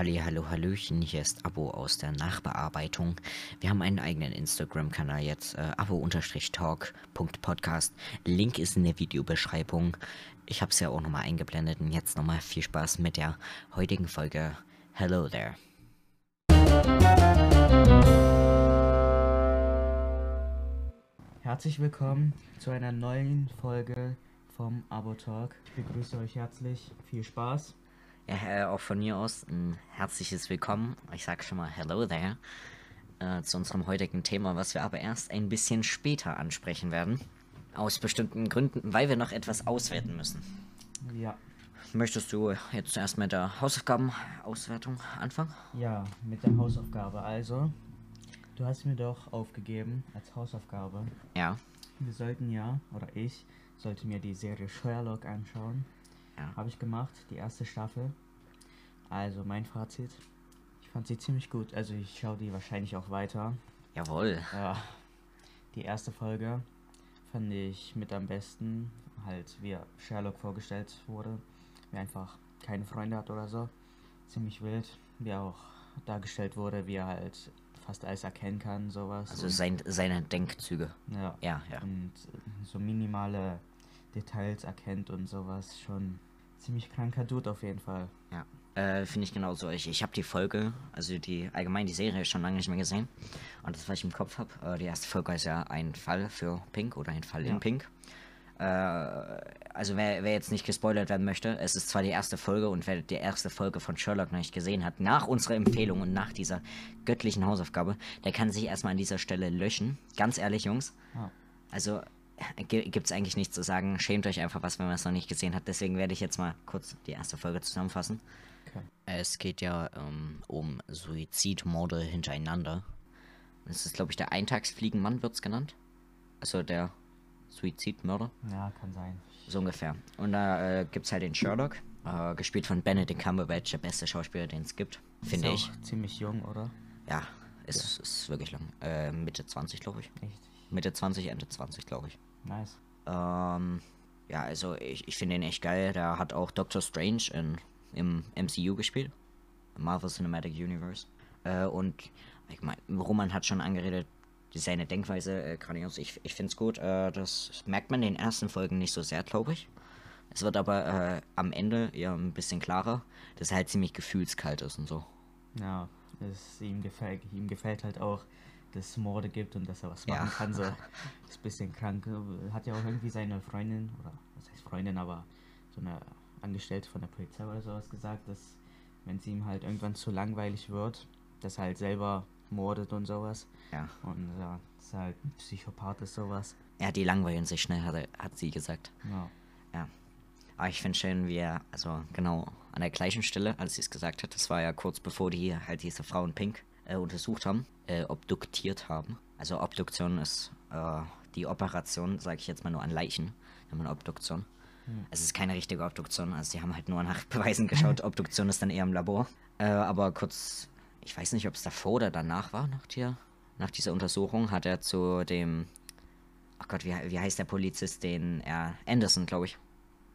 Halli, hallo, hallöchen, hier ist Abo aus der Nachbearbeitung. Wir haben einen eigenen Instagram-Kanal jetzt, äh, abo-talk.podcast. Link ist in der Videobeschreibung. Ich habe es ja auch nochmal eingeblendet und jetzt nochmal viel Spaß mit der heutigen Folge. Hello there. Herzlich willkommen zu einer neuen Folge vom Abo Talk. Ich begrüße euch herzlich. Viel Spaß. Ja, auch von mir aus ein herzliches Willkommen. Ich sage schon mal Hello there äh, zu unserem heutigen Thema, was wir aber erst ein bisschen später ansprechen werden. Aus bestimmten Gründen, weil wir noch etwas auswerten müssen. Ja, Möchtest du jetzt zuerst mit der Hausaufgabenauswertung anfangen? ja, mit der Hausaufgabe. Also, du hast mir doch aufgegeben als Hausaufgabe. Ja. Wir sollten ja, oder ich, sollte mir die Serie Sherlock anschauen. Ja. Habe ich gemacht, die erste Staffel. Also, mein Fazit. Ich fand sie ziemlich gut. Also, ich schaue die wahrscheinlich auch weiter. Jawohl. Ja, die erste Folge fand ich mit am besten, halt wie Sherlock vorgestellt wurde, wie einfach keine Freunde hat oder so. Ziemlich wild, wie er auch dargestellt wurde, wie er halt fast alles erkennen kann, sowas. Also sein, seine Denkzüge. ja, Ja, ja. und so minimale Details erkennt und sowas. Schon ziemlich kranker Dude auf jeden Fall. Ja. Äh, Finde ich genauso. Ich, ich habe die Folge, also die allgemein die Serie schon lange nicht mehr gesehen. Und das, was ich im Kopf habe, äh, die erste Folge ist ja ein Fall für Pink oder ein Fall Ja. in Pink. Äh, also wer, wer jetzt nicht gespoilert werden möchte, es ist zwar die erste Folge und wer die erste Folge von Sherlock noch nicht gesehen hat, nach unserer Empfehlung und nach dieser göttlichen Hausaufgabe, der kann sich erstmal an dieser Stelle löschen. Ganz ehrlich, Jungs. Ja. Also gibt es eigentlich nichts zu sagen. Schämt euch einfach was, wenn man es noch nicht gesehen hat. Deswegen werde ich jetzt mal kurz die erste Folge zusammenfassen. Okay. Es geht ja ähm, um Suizidmorde hintereinander. Das ist, glaube ich, der Eintagsfliegenmann wird es genannt. Also der Suizidmörder, Ja, kann sein. so ungefähr. Und da äh, gibt es halt den Sherlock, äh, gespielt von Benedict Cumberbatch, der beste Schauspieler, den es gibt, finde Ist ich. auch ziemlich jung, oder? Ja, ist, ist wirklich lang. Äh, Mitte 20, glaube ich. Echt Mitte 20, Ende 20, glaube ich. Nice. Ähm, ja, also ich, ich finde ihn echt geil. Der hat auch Doctor Strange in, im MCU gespielt. Marvel Cinematic Universe. Äh, und ich mein, Roman hat schon angeredet, seine Denkweise äh, grandios. Ich, ich finde es gut. Äh, das merkt man in den ersten Folgen nicht so sehr, glaube ich. Es wird aber äh, am Ende eher ein bisschen klarer, dass er halt ziemlich gefühlskalt ist und so. Ja, es ihm gefällt, ihm gefällt halt auch, dass es Morde gibt und dass er was machen Ja. kann. So. Ist ein bisschen krank. Hat ja auch irgendwie seine Freundin, oder was heißt Freundin, aber so eine Angestellte von der Polizei oder sowas gesagt, dass wenn es ihm halt irgendwann zu langweilig wird, dass er halt selber mordet und sowas. Ja. Und ja, dass er halt ein Psychopath ist, sowas. Ja, die langweilen sich schnell, hat, er, hat sie gesagt. Ja. Ja. Aber ich finde schön, wie er, also genau an der gleichen Stelle, als sie es gesagt hat, das war ja kurz bevor die halt diese Frau in Pink äh, untersucht haben, äh, obduktiert haben. Also Obduktion ist äh, die Operation, sage ich jetzt mal nur an Leichen, wenn man Obduktion. Es ist keine richtige Obduktion, also sie haben halt nur nach Beweisen geschaut. Obduktion ist dann eher im Labor. Äh, aber kurz, ich weiß nicht, ob es davor oder danach war, nach, der, nach dieser Untersuchung, hat er zu dem, ach Gott, wie, wie heißt der Polizist, den er, Anderson, glaube ich.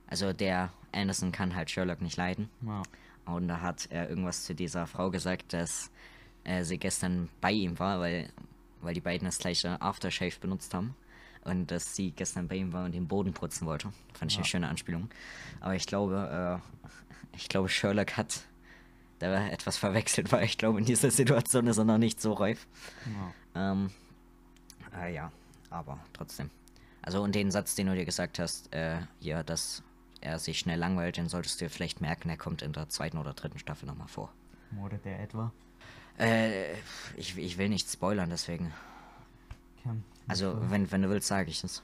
Also der Anderson kann halt Sherlock nicht leiden. ja. Und da hat er irgendwas zu dieser Frau gesagt, dass äh, sie gestern bei ihm war, weil, weil die beiden das gleiche Aftershave benutzt haben. Und dass sie gestern bei ihm war und den Boden putzen wollte. Fand ich eine schöne Anspielung. Aber ich glaube, äh, ich glaube, Sherlock hat da etwas verwechselt, weil ich glaube, in dieser Situation ist er noch nicht so reif. ja. Ähm, äh, ja, aber trotzdem. Also und den Satz, den du dir gesagt hast, äh, hier, dass er sich schnell langweilt, den solltest du dir vielleicht merken, er kommt in der zweiten oder dritten Staffel nochmal vor. Mordet er etwa? Äh, ich, ich will nicht spoilern, deswegen. Okay. Also, wenn, wenn du willst, sage ich es.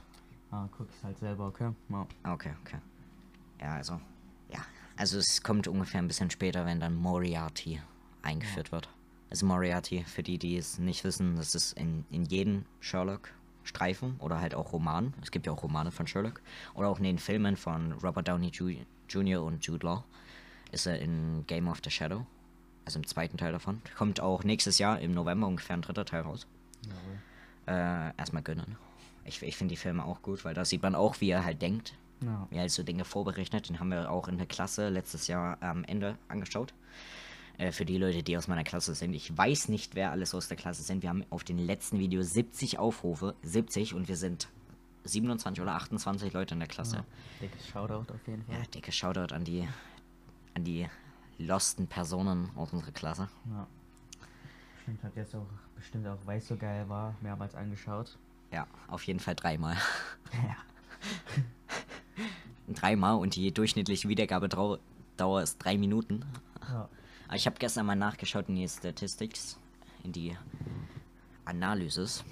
Ah, guck ich halt selber, okay? Ja. Okay, okay. Ja, also, ja. Also es kommt ungefähr ein bisschen später, wenn dann Moriarty eingeführt wird. Also Moriarty, für die, die es nicht wissen, das ist in, in jedem Sherlock-Streifen oder halt auch Roman. Es gibt ja auch Romane von Sherlock. Oder auch in den Filmen von Robert Downey Jr. und Jude Law ist er in Game of the Shadow. Also im zweiten Teil davon. Kommt auch nächstes Jahr im November ungefähr ein dritter Teil raus. Jawohl. Äh, erstmal gönnen. Ich, ich finde die Filme auch gut, weil da sieht man auch, wie er halt denkt. Ja. Wie er halt so Dinge vorberechnet. Den haben wir auch in der Klasse letztes Jahr am Ende angeschaut. Äh, für die Leute, die aus meiner Klasse sind. Ich weiß nicht, wer alles aus der Klasse sind. Wir haben auf den letzten Video 70 Aufrufe. 70 und wir sind 27 oder 28 Leute in der Klasse. Ja, dickes Shoutout auf jeden Fall. Ja, dicke Shoutout an die, an die losten Personen aus unserer Klasse. Ja. Bestimmt hat jetzt auch, bestimmt auch, weil es so geil war, mehrmals angeschaut. Ja, auf jeden Fall dreimal. Ja. dreimal und die durchschnittliche Wiedergabedauer Dauer ist drei Minuten. Ja. Aber ich habe gestern mal nachgeschaut in die Statistics, in die Analysis.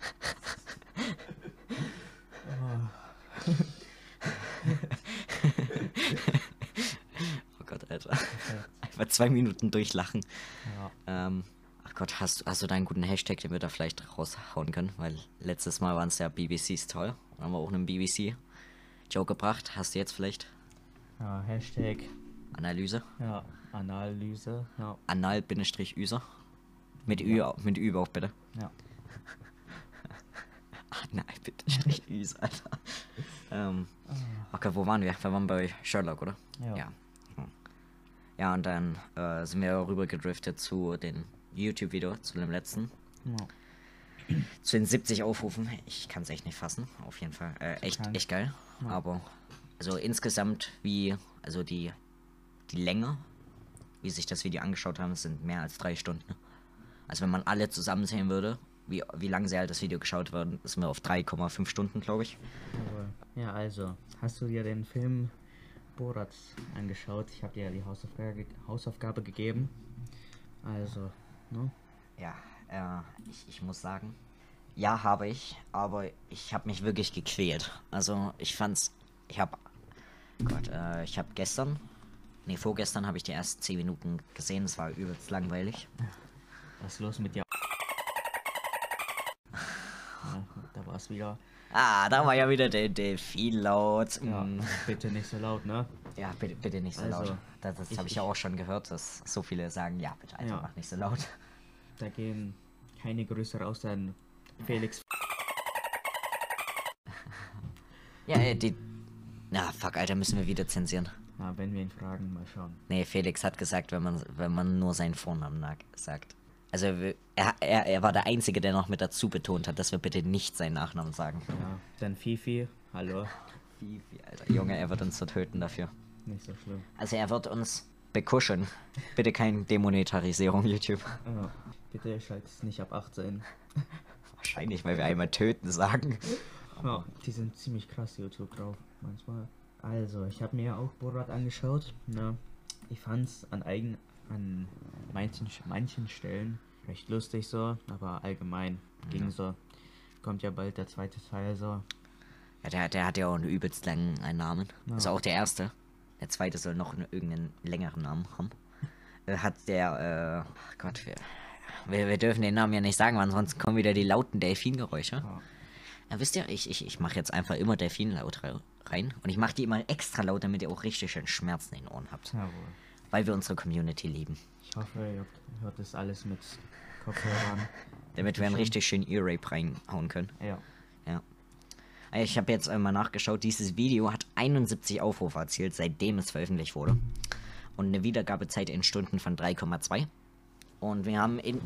oh Alter. Einfach zwei Minuten durchlachen. Ja. Ähm, ach Gott, hast, hast du da einen guten Hashtag, den wir da vielleicht raushauen können? Weil letztes Mal waren es ja BBC's toll. Da haben wir auch einen BBC-Joke gebracht. Hast du jetzt vielleicht ja, Hashtag, Analyse? ja, Analyse, ja, Anal-User. Mit Ü, au- mit Ü auch bitte. ja. Anal-User, Alter. ähm, okay, wo waren wir? Wir waren bei Sherlock, oder? Ja. Ja. Ja, und dann äh, sind wir rüber gedriftet zu den YouTube-Video, zu dem letzten. ja. Zu den 70 Aufrufen. Ich kann es echt nicht fassen. Auf jeden Fall. Äh, echt, echt geil. Ja. Aber also insgesamt wie, also die, die Länge, wie sich das Video angeschaut haben, sind mehr als drei Stunden. Also wenn man alle zusammen sehen würde, wie, wie lange sie halt das Video geschaut werden, sind wir auf 3,5 Stunden, glaube ich. Ja, also, hast du dir den Film Borat angeschaut? Ich habe dir ja die Hausaufgabe, Hausaufgabe gegeben. Also, ne? Ja, äh, ich, ich muss sagen, ja, habe ich, aber ich habe mich wirklich gequält. Also ich fand's, ich habe, Gott, äh, ich habe gestern, nee, vorgestern habe ich die ersten 10 Minuten gesehen, es war übelst langweilig. Was ist los mit dir? Ja, da war es wieder. Ah, da war ja wieder der Delfin laut. Ja, Mm. bitte nicht so laut, ne? Ja, bitte, bitte nicht so Also, laut. Das, das habe ich ja auch schon gehört, dass so viele sagen, ja, bitte einfach Ja. mach nicht so laut. Da gehen keine Grüße raus an Felix. Ja, äh, die, na, fuck, Alter, müssen wir wieder zensieren. Ja, wenn wir ihn fragen, mal schauen. Nee, Felix hat gesagt, wenn man, wenn man nur seinen Vornamen sagt. Also er, er, er war der Einzige, der noch mit dazu betont hat, dass wir bitte nicht seinen Nachnamen sagen. Ja, dann Fifi. Hallo. Fifi, Alter. Junge, er wird uns so töten dafür. Nicht so schlimm. Also er wird uns bekuschen. Bitte keine Demonetarisierung, YouTube. Ja, bitte schaltet es nicht ab 18. Wahrscheinlich, weil wir einmal töten sagen. Ja, die sind ziemlich krass YouTube drauf, manchmal. Also, ich habe mir auch Borat angeschaut. Ne? Ich fand's an eigen an manchen manchen Stellen recht lustig so, aber allgemein ging so. Kommt ja bald der zweite Teil so. Ja, der, der hat ja auch einen übelst langen einen Namen. Ja. Also auch der erste. Der zweite soll noch einen, irgendeinen längeren Namen haben. Äh, hat der, äh, Gott, wir, wir, wir dürfen den Namen ja nicht sagen, weil ansonsten kommen wieder die lauten Delfingeräusche. Ja. Ja, wisst ihr, ich, ich, ich mache jetzt einfach immer Delfinlaut re- rein. Und ich mache die immer extra laut, damit ihr auch richtig schön Schmerzen in den Ohren habt. Jawohl. Weil wir unsere Community lieben. Ich hoffe, ihr hört- das alles mit Kopfhörern. Damit wir einen richtig schönen Ear-Rape reinhauen können. Ja. Ja. Äh, Ich habe jetzt einmal nachgeschaut, dieses Video hat 71 Aufrufe erzielt, seitdem es veröffentlicht wurde. Und eine Wiedergabezeit in Stunden von 3,2. Und wir haben in,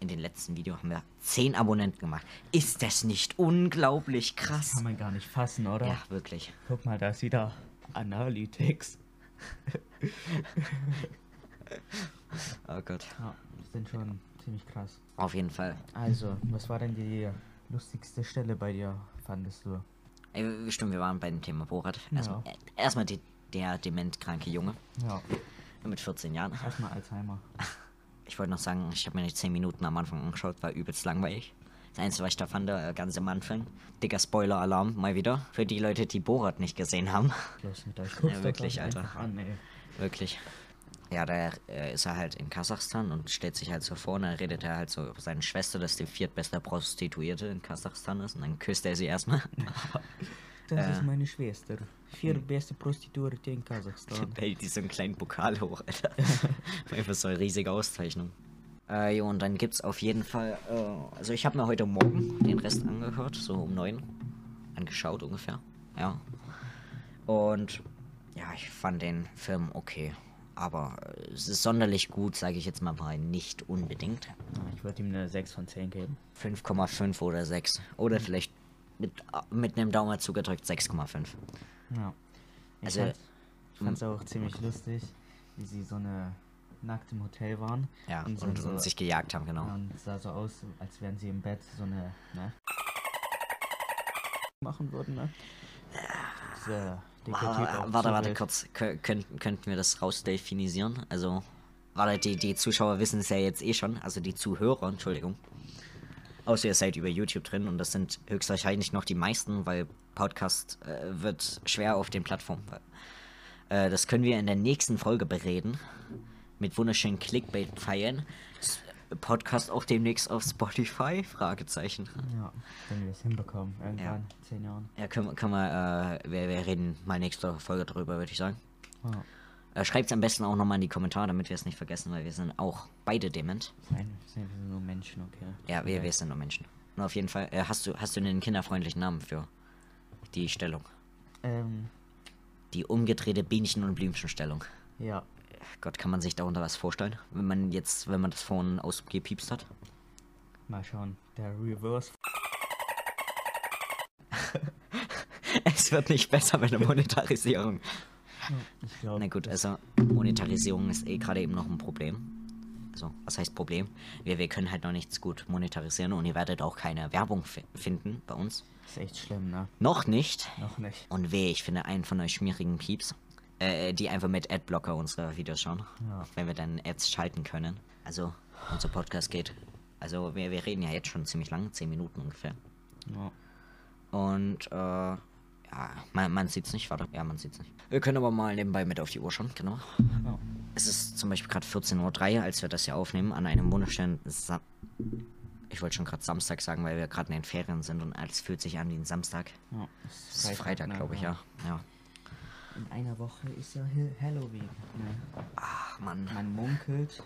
in den letzten Video haben wir 10 Abonnenten gemacht. Ist das nicht unglaublich krass? Kann man gar nicht fassen, oder? Ja, wirklich. Guck mal, da ist wieder Analytics. Oh Gott. Ja, die sind schon ziemlich krass. Auf jeden Fall. Also, was war denn die lustigste Stelle bei dir, fandest du? Ey, stimmt, wir waren bei dem Thema Borat. Erstmal, Ja. erstmal die, der dementkranke Junge Ja, mit 14 Jahren. erstmal Alzheimer. Ich wollte noch sagen, ich habe mir nicht 10 Minuten am Anfang angeschaut, war übelst langweilig. Das Einzige, was ich da fand, äh, ganz am Anfang, dicker Spoiler-Alarm, mal wieder. Für die Leute, die Borat nicht gesehen haben. Los mit euch. Guckt wirklich, Alter. An, ey. Wirklich. Ja, da äh, ist er halt in Kasachstan und stellt sich halt so vor und dann redet er halt so über seine Schwester, dass die viertbeste Prostituierte in Kasachstan ist und dann küsst er sie erstmal. Das Äh. ist meine Schwester. Vier beste Prostituierte in Kasachstan. hält die so einen kleinen Pokal hoch, Alter. Einfach so eine riesige Auszeichnung. Äh, jo, und dann gibt's auf jeden Fall, äh, also ich habe mir heute Morgen den Rest angehört, so um neun. Angeschaut ungefähr, ja. Und ja, ich fand den Film okay. aber äh, es ist sonderlich gut, sage ich jetzt mal mal nicht unbedingt. Ich würde ihm eine 6 von 10 geben. 5,5 oder 6. Oder vielleicht mit, mit einem Daumen zugedrückt 6,5. Ja. Ich Also, fand, fand's auch ziemlich lustig, wie sie so eine nackt im Hotel waren. Ja, und, und, so, und sich gejagt haben, genau. und es sah so aus, als wären sie im Bett so eine, ne? Machen würden, ne? Dieser warte, warte kurz. Kö könnten, könnten wir das rausdefinisieren? Also, warte, die, die Zuschauer wissen es ja jetzt eh schon. Also die Zuhörer, Entschuldigung. Außer ihr seid über YouTube drin und das sind höchstwahrscheinlich noch die meisten, weil Podcast äh, wird schwer auf den Plattformen. Äh, das können wir in der nächsten Folge bereden. Mit wunderschönen Clickbait-Pfeilen. Podcast auch demnächst auf Spotify? Fragezeichen. Ja, wenn wir es hinbekommen, irgendwann, in 10 Jahren. Ja, können, wir- können wir, äh, wir, wir reden mal nächste Folge drüber, würde ich sagen. Ja. Äh, Schreibt es am besten auch nochmal in die Kommentare, damit wir es nicht vergessen, weil wir sind auch beide dement. Nein, sind wir nur Menschen, okay. Ja, wir, wir sind nur Menschen. Und auf jeden Fall, äh, hast du hast du einen kinderfreundlichen Namen für die Stellung? Ähm, Die umgedrehte Bienchen- und Blümchenstellung. ja. Gott, kann man sich darunter was vorstellen? Wenn man jetzt, wenn man das vorhin ausgepiepst hat? Mal schauen. Der Reverse. es wird nicht besser mit der Monetarisierung. Ich glaube. Na gut, also Monetarisierung ist eh gerade eben noch ein Problem. Also, was heißt Problem? Wir, wir können halt noch nichts gut monetarisieren und ihr werdet auch keine Werbung fi finden bei uns. Ist echt schlimm, ne? Noch nicht. Noch nicht. Und weh, ich finde einen von euch schmierigen Pieps, äh, die einfach mit Adblocker unsere Videos schauen. Ja. Wenn wir dann Ads schalten können. Also, unser Podcast geht. Also, wir, wir reden ja jetzt schon ziemlich lang, 10 Minuten ungefähr. Ja. Und, äh, ja, man, man sieht's nicht, warte. Ja, man sieht's nicht. Wir können aber mal nebenbei mit auf die Uhr schauen, genau. ja. Es ist zum Beispiel gerade 14.03 Uhr, als wir das hier aufnehmen, an einem wunderschönen Sa Ich wollte schon gerade Samstag sagen, weil wir gerade in den Ferien sind und alles fühlt sich an wie ein Samstag. ja. Es ist Freitag, ne? glaube ich, ja. Ja. In einer Woche ist ja Halloween. Ne? Ach, Mann. Man munkelt,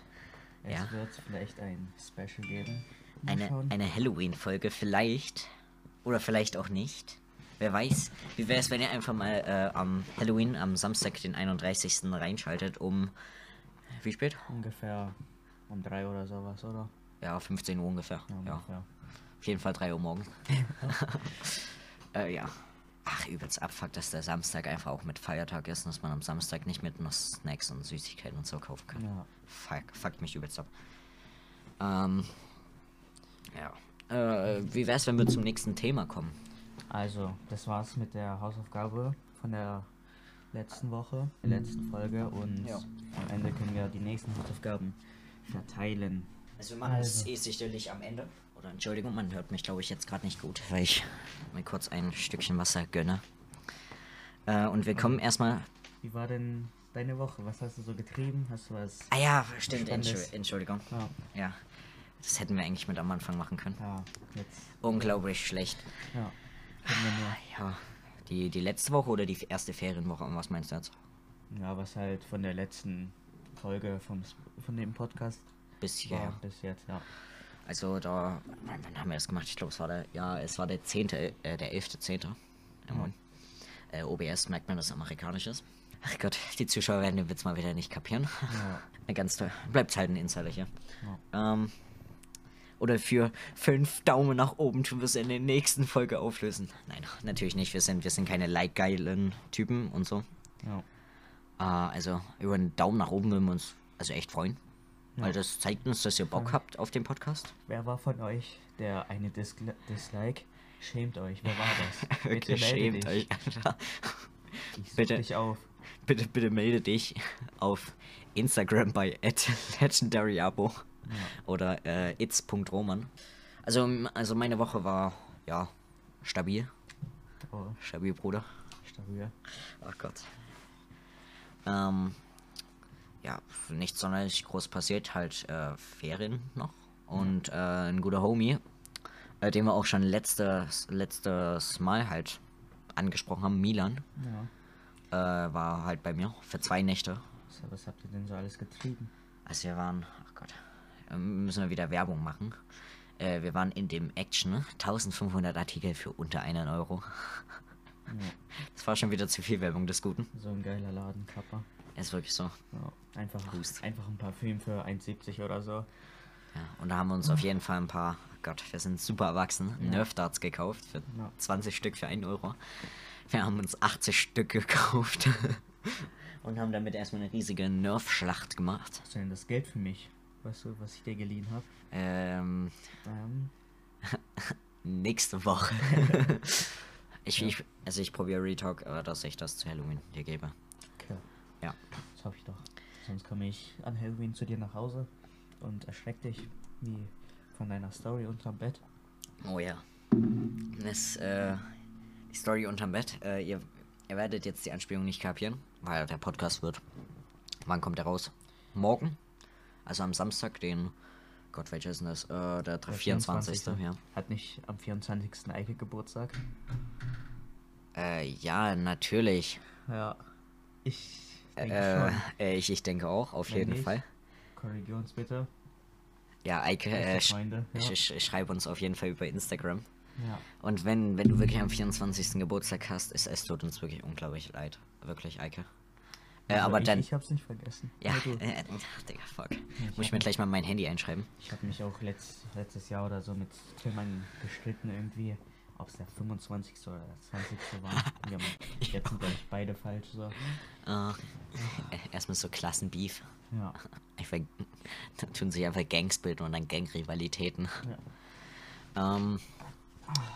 es Ja. wird vielleicht ein Special geben. Mal Eine, schauen. eine Halloween-Folge vielleicht. Oder vielleicht auch nicht. Wer weiß. Wie wäre es, wenn ihr einfach mal äh, am Halloween, am Samstag, den 31. reinschaltet, um. Wie spät? Ungefähr um drei oder sowas, oder? Ja, 15 Uhr ungefähr. Ja, Ja. ungefähr. Auf jeden Fall 3 Uhr morgens. äh, ja. Ach, übelst abfuckt, dass der Samstag einfach auch mit Feiertag ist und dass man am Samstag nicht mit noch Snacks und Süßigkeiten und so kaufen kann. Ja. Fuck, fuckt mich übelst ab. Ähm. Ja. Äh, wie wär's, wenn wir zum nächsten Thema kommen? Also, das war's mit der Hausaufgabe von der letzten Woche, der letzten Folge und Ja. am Ende können wir die nächsten Hausaufgaben verteilen. Also wir machen es Also. eh sicherlich am Ende. Oder Entschuldigung, man hört mich glaube ich jetzt gerade nicht gut, weil ich mir kurz ein Stückchen Wasser gönne. Äh, und wir kommen erstmal. Wie war denn deine Woche? Was hast du so getrieben? Hast du was? Ah ja, stimmt. Entschuldigung. Entschuldigung. Ja, Ja. Das hätten wir eigentlich mit am Anfang machen können. ja jetzt. Unglaublich schlecht. Ja. Wir Ja. Die, die letzte Woche oder die erste Ferienwoche? Was meinst du jetzt? ja, was halt von der letzten Folge vom, von dem Podcast Bis hierher. bis jetzt, ja. Also da, wann, wann haben wir das gemacht? Ich glaube, es war der, ja, es war der 10., äh, der 11.10. Ja, moin. Äh, OBS merkt man, dass es amerikanisch ist. Ach Gott, die Zuschauer werden den Witz mal wieder nicht kapieren. Ja. Ganz toll. Bleibt halt ein Insider hier. Ähm, oder für fünf Daumen nach oben tun wir es in der nächsten Folge auflösen. Nein, natürlich nicht. Wir sind, wir sind keine like-geilen Typen und so. Ja. Äh, also über einen Daumen nach oben würden wir uns also echt freuen. Ja. Weil das zeigt uns, dass ihr Bock habt auf den Podcast. Wer war von euch der eine Disgl Dislike? Schämt euch, wer war das? Melde schämt dich. euch, Bitte. dich auf. Bitte, bitte melde dich auf Instagram bei legendaryabo oder äh, its.roman. Also, also meine Woche war, ja, stabil. Oh, Stabil, Bruder. stabil. Ach Gott. Ähm, ja, nichts sonderlich groß passiert, halt äh, Ferien noch. Und äh, ein guter Homie, äh, den wir auch schon letztes, letztes Mal halt angesprochen haben, Milan, Ja. äh, war halt bei mir für zwei Nächte. So, was habt ihr denn so alles getrieben? Also wir waren, ach Gott, ähm, müssen wir wieder Werbung machen. Äh, wir waren in dem Action, 1500 Artikel für unter einen Euro. Ja. Das war schon wieder zu viel Werbung des Guten. So ein geiler Laden, Kappa. Ist wirklich so. Ja, einfach, Hust. einfach ein Parfüm für 1,70 oder so. Ja, und da haben wir uns auf jeden Fall ein paar, Gott, wir sind super erwachsen, Ja. Nerf Darts gekauft für Ja. 20 Stück für 1 Euro. Wir haben uns 80 Stück gekauft und haben damit erstmal eine riesige Nerf-Schlacht gemacht. Hast du denn das Geld für mich? Weißt du, was ich dir geliehen habe? Ähm, Ähm, nächste Woche. ich, ich, also ich probiere Retalk, aber dass ich das zu Halloween dir gebe. Ja. Das hoffe ich doch. Sonst komme ich an Halloween zu dir nach Hause und erschreck dich wie von deiner Story unterm Bett. Oh ja. Das, äh, die Story unterm Bett. Äh, ihr, ihr werdet jetzt die Anspielung nicht kapieren, weil der Podcast wird. Wann kommt der raus? Morgen? Also am Samstag, den. Gott, welcher ist denn das? Äh, der, Der 24. Ja. Hat nicht am 24. Eike Geburtstag? Äh, ja, natürlich. Ja. Ich Äh, äh, ich, ich denke auch, auf Wenn jeden nicht, Fall. Korrigier uns bitte. Ja, Eike, äh, sch. Ja. ich schreibe uns auf jeden Fall über Instagram. ja. Und wenn, wenn du wirklich am 24. Geburtstag hast, ist es tut uns wirklich unglaublich leid. Wirklich, Eike. Äh, Also aber ich, dann. Ich hab's nicht vergessen. Ja, Aber du. äh, ach, Digga, fuck. Ich Muss ich mir gleich mal mein Handy einschreiben? Ich habe mich auch letzt, letztes Jahr oder so mit Tillmann gestritten irgendwie, ob es der 25. oder der 20. war. Wir haben, jetzt sind glaube ich beide falsch so. Äh, erstmal so Klassenbeef. Ja. Einfach, da tun sich einfach Gangs bilden und dann Gang-Rivalitäten. ja. Ähm,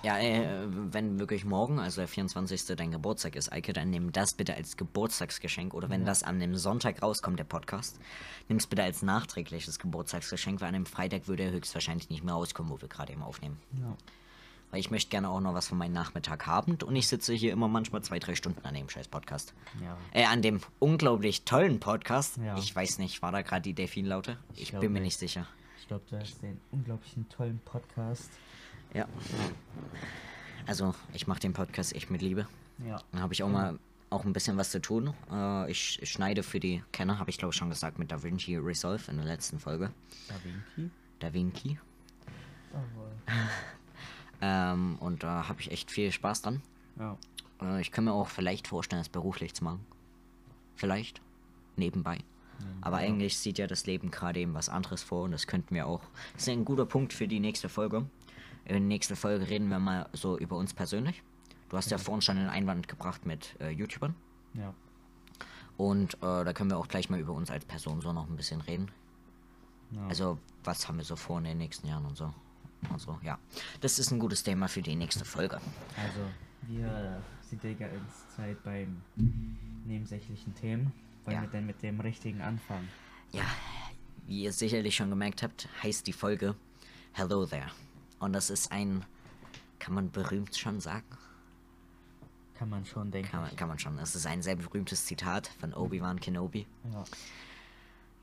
ja, äh, wenn wirklich morgen, also der 24. dein Geburtstag ist, Eike, dann nimm das bitte als Geburtstagsgeschenk. Oder wenn Ja. das an dem Sonntag rauskommt, der Podcast, nimm es bitte als nachträgliches Geburtstagsgeschenk, weil an dem Freitag würde er höchstwahrscheinlich nicht mehr rauskommen, wo wir gerade eben aufnehmen. ja. Weil ich möchte gerne auch noch was von meinem Nachmittag haben und ich sitze hier immer manchmal zwei, drei Stunden an dem scheiß Podcast. Ja. Äh, an dem unglaublich tollen Podcast. Ja. Ich weiß nicht, war da gerade die Delfinlaute? Ich, glaub bin mir nicht. nicht sicher. Ich glaube, du hast den unglaublichen tollen Podcast. Ja. Also, ich mache den Podcast echt mit Liebe. Ja. Dann habe ich auch mal auch ein bisschen was zu tun. Äh, ich, ich schneide für die Kenner, habe ich glaube ich schon gesagt, mit DaVinci Resolve in der letzten Folge. Da Vinci. DaVinci. Jawohl. Ähm, und da habe ich echt viel Spaß dran. Ja. Äh, ich kann mir auch vielleicht vorstellen, das beruflich zu machen. Vielleicht. Nebenbei. Aber ja. eigentlich sieht ja das Leben gerade eben was anderes vor und das könnten wir auch. Das ist ein guter Punkt für die nächste Folge. In der nächsten Folge reden wir mal so über uns persönlich. Du hast ja vorhin schon einen Einwand gebracht mit äh, YouTubern. Ja. Und äh, da können wir auch gleich mal über uns als Person so noch ein bisschen reden. ja. Also, was haben wir so vor in den nächsten Jahren und so. Und so, ja. Das ist ein gutes Thema für die nächste Folge. Also, wir sind die ganze Zeit beim nebensächlichen Themen. Wollen Ja. wir denn mit dem richtigen anfangen? Ja, wie ihr sicherlich schon gemerkt habt, heißt die Folge Hello There. Und das ist ein, kann man berühmt schon sagen? Kann man schon denken. Kann man, kann man schon. Es ist ein sehr berühmtes Zitat von Obi-Wan Kenobi Ja.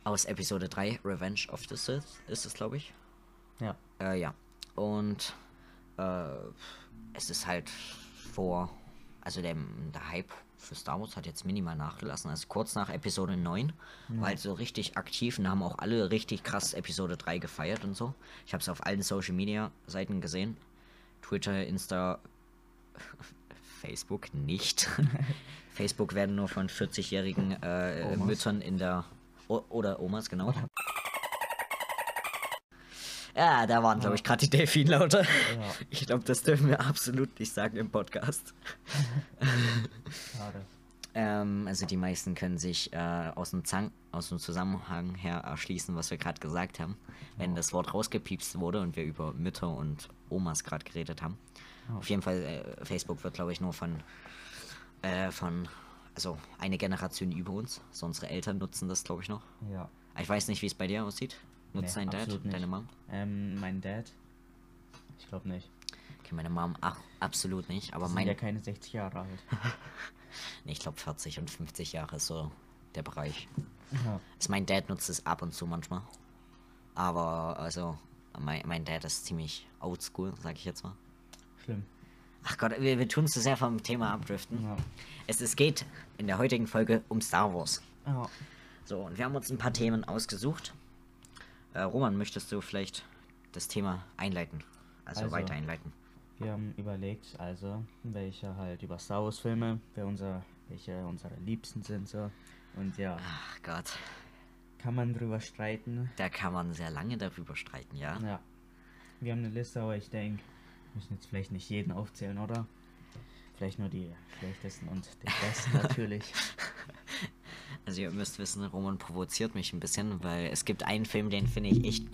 aus Episode 3, Revenge of the Sith, ist es, glaube ich. Ja. Äh, ja. Und äh, es ist halt vor, also der, der Hype für Star Wars hat jetzt minimal nachgelassen. Also kurz nach Episode 9 war halt so richtig aktiv und haben auch alle richtig krass Episode 3 gefeiert und so. Ich habe es auf allen Social Media Seiten gesehen. Twitter, Insta, Facebook nicht. Facebook werden nur von 40-jährigen äh. Müttern in der o oder Omas, genau. Ja, da waren, glaube ich, gerade die Delfinlaute. Ja. Ich glaube, das dürfen wir absolut nicht sagen im Podcast. Schade. Ähm, also die meisten können sich äh, aus, dem Zang aus dem Zusammenhang her erschließen, was wir gerade gesagt haben. Wenn das Wort rausgepiepst wurde und wir über Mütter und Omas gerade geredet haben. Ja. Auf jeden Fall, äh, Facebook wird, glaube ich, nur von, äh, von, also eine Generation über uns. So unsere Eltern nutzen das, glaube ich, noch. Ja. Ich weiß nicht, wie es bei dir aussieht. Nutzt Nee, dein Dad, nicht. deine Mom? Ähm, mein Dad? Ich glaube nicht. Okay, meine Mom ach, absolut nicht, aber sind mein, ja keine 60 Jahre alt. nee, ich glaube 40 und 50 Jahre ist so der Bereich. Ja. Also mein Dad nutzt es ab und zu manchmal. Aber also mein, mein Dad ist ziemlich oldschool, sag ich jetzt mal. Schlimm. Ach Gott, wir, wir tun zu sehr vom Thema abdriften. Ja. Es, es geht in der heutigen Folge um Star Wars. Ja. So, und wir haben uns ein paar Themen ausgesucht. Äh, Roman, möchtest du vielleicht das Thema einleiten? Also, Also. weiter einleiten. Wir haben überlegt, also, welche halt über Star Wars Filme, wer unser, welche unsere Liebsten sind, so. Und ja, Ach Gott. kann man drüber streiten. Da kann man sehr lange darüber streiten, ja? Ja. Wir haben eine Liste, aber ich denke, wir müssen jetzt vielleicht nicht jeden aufzählen, oder? Vielleicht nur die schlechtesten und die besten natürlich. Also ihr müsst wissen, Roman provoziert mich ein bisschen, weil es gibt einen Film, den finde ich echt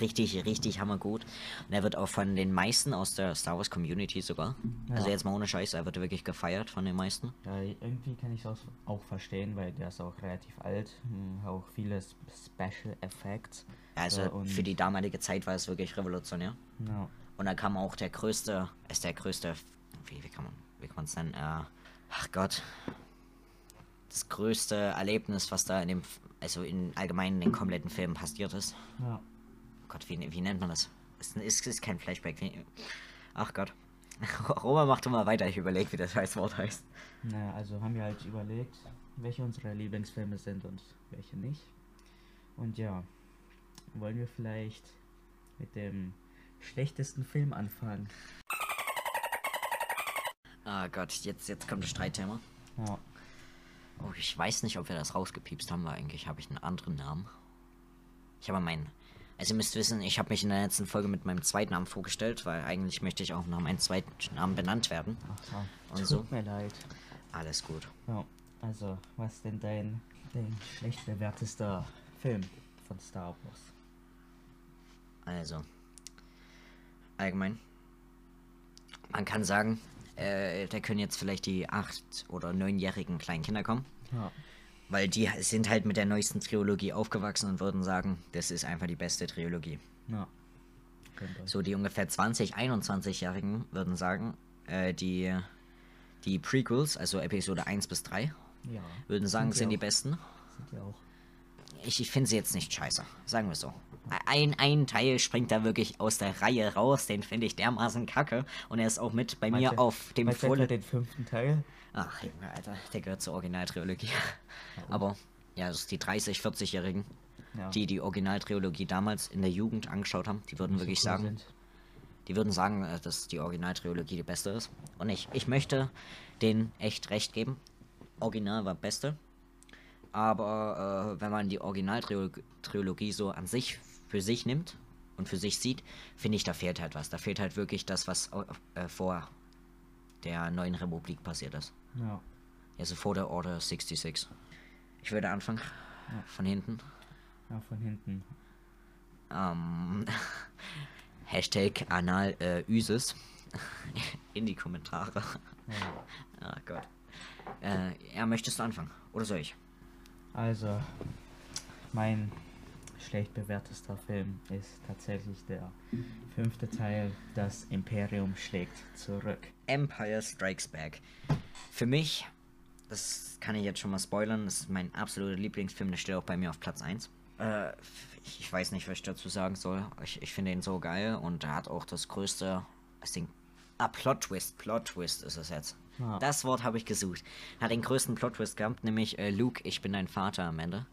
richtig, richtig hammergut. Und er wird auch von den meisten aus der Star Wars Community sogar. Also Ja. jetzt mal ohne Scheiß, er wird wirklich gefeiert von den meisten. Ja, irgendwie kann ich es auch, verstehen, weil der ist auch relativ alt. hm, Auch viele Special Effects. Also und- für die damalige Zeit war es wirklich revolutionär. Ja. Und da kam auch der größte, ist der größte, wie, wie kann man, wie kann man es nennen? Äh, ach Gott. Das größte Erlebnis, was da in dem, also in allgemein in den kompletten Film passiert ist. ja. Gott, wie, wie nennt man das? Es ist, ist kein Flashback. Wie, ach Gott. Roma macht immer weiter, ich überlege, wie das scheiß Wort heißt. Naja, also haben wir halt überlegt, welche unsere Lieblingsfilme sind und welche nicht. Und ja, wollen wir vielleicht mit dem schlechtesten Film anfangen? Ah Gott, jetzt, jetzt kommt das Streitthema. Ja. Oh, ich weiß nicht, ob wir das rausgepiepst haben, weil eigentlich habe ich einen anderen Namen. Ich habe meinen. Also ihr müsst wissen, ich habe mich in der letzten Folge mit meinem zweiten Namen vorgestellt, weil eigentlich möchte ich auch nach meinem zweiten Namen benannt werden. Ach. Und Tut so? mir leid. Alles gut. Ja, also, was ist denn dein, dein schlecht bewertester Film von Star Wars? Also. Allgemein. Man kann sagen, äh, da können jetzt vielleicht die acht- oder neunjährigen kleinen Kinder kommen. Ja. Weil die sind halt mit der neuesten Trilogie aufgewachsen und würden sagen, das ist einfach die beste Trilogie. Ja. So die ungefähr 20, 21-Jährigen würden sagen, äh, die, die Prequels, also Episode 1 bis 3, Ja. würden sagen, Sind sind die die besten. Sind ja auch. Ich, ich finde sie jetzt nicht scheiße, sagen wir so. Ein, ein Teil springt da wirklich aus der Reihe raus, den finde ich dermaßen kacke. Und er ist auch mit bei mir Meinst du- auf dem Vorle... den fünften Teil? Ach, Junge, Alter, der gehört zur Originaltrilogie. Aber, ja, das ist die 30-, 40-Jährigen, Ja. die die Originaltrilogie damals in der Jugend angeschaut haben, die würden nicht so wirklich cool sagen, sind. die würden sagen, äh, dass die Originaltrilogie die beste ist. Und ich, ich möchte denen echt recht geben. Original war beste. Aber äh, wenn man die Originaltrilogie so an sich für sich nimmt und für sich sieht, finde ich, da fehlt halt was. Da fehlt halt wirklich das, was äh, vor der neuen Republik passiert ist. Ja. Also vor der Order 66. Ich würde anfangen. Von hinten. ja, von hinten. Ähm, Hashtag Anal äh, Üsis in die Kommentare. Ja. Ah Gott. Äh, ja, möchtest du anfangen? Oder soll ich? Also, mein schlecht bewertester Film ist tatsächlich der fünfte Teil, Das Imperium schlägt zurück. Empire Strikes Back. Für mich, das kann ich jetzt schon mal spoilern, das ist mein absoluter Lieblingsfilm, der steht auch bei mir auf Platz 1. Äh, ich, weiß nicht, was ich dazu sagen soll. Ich, ich finde ihn so geil und er hat auch das größte, das Ding, ah, Plot Twist, Plot Twist ist es jetzt. Ja. Das Wort habe ich gesucht. Hat den größten Plot Twist gehabt, nämlich äh, Luke, ich bin dein Vater am Ende.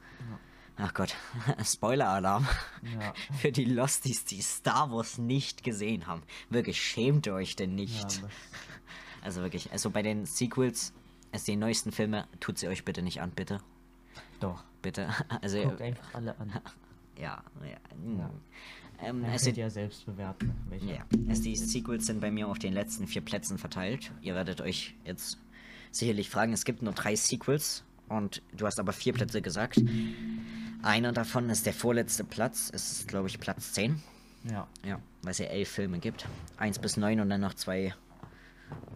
Ach Gott, Spoiler-Alarm. Ja. Für die Losties, die Star Wars nicht gesehen haben. Wirklich, schämt euch denn nicht. Ja, Also wirklich, also bei den Sequels, also die neuesten Filme, tut sie euch bitte nicht an, bitte. doch. Bitte. Also, Guckt einfach alle an. ja, ja. mm. Ja. Ähm, Dann also, könnt ihr selbst bewerten, welche. ja, also die Sequels sind bei mir auf den letzten vier Plätzen verteilt. Ihr werdet euch jetzt sicherlich fragen, es gibt nur drei Sequels und du hast aber vier Plätze gesagt. Einer davon ist der vorletzte Platz, es ist glaube ich Platz 10. Ja. Ja, weil es ja elf Filme gibt. Eins bis neun und dann noch zwei,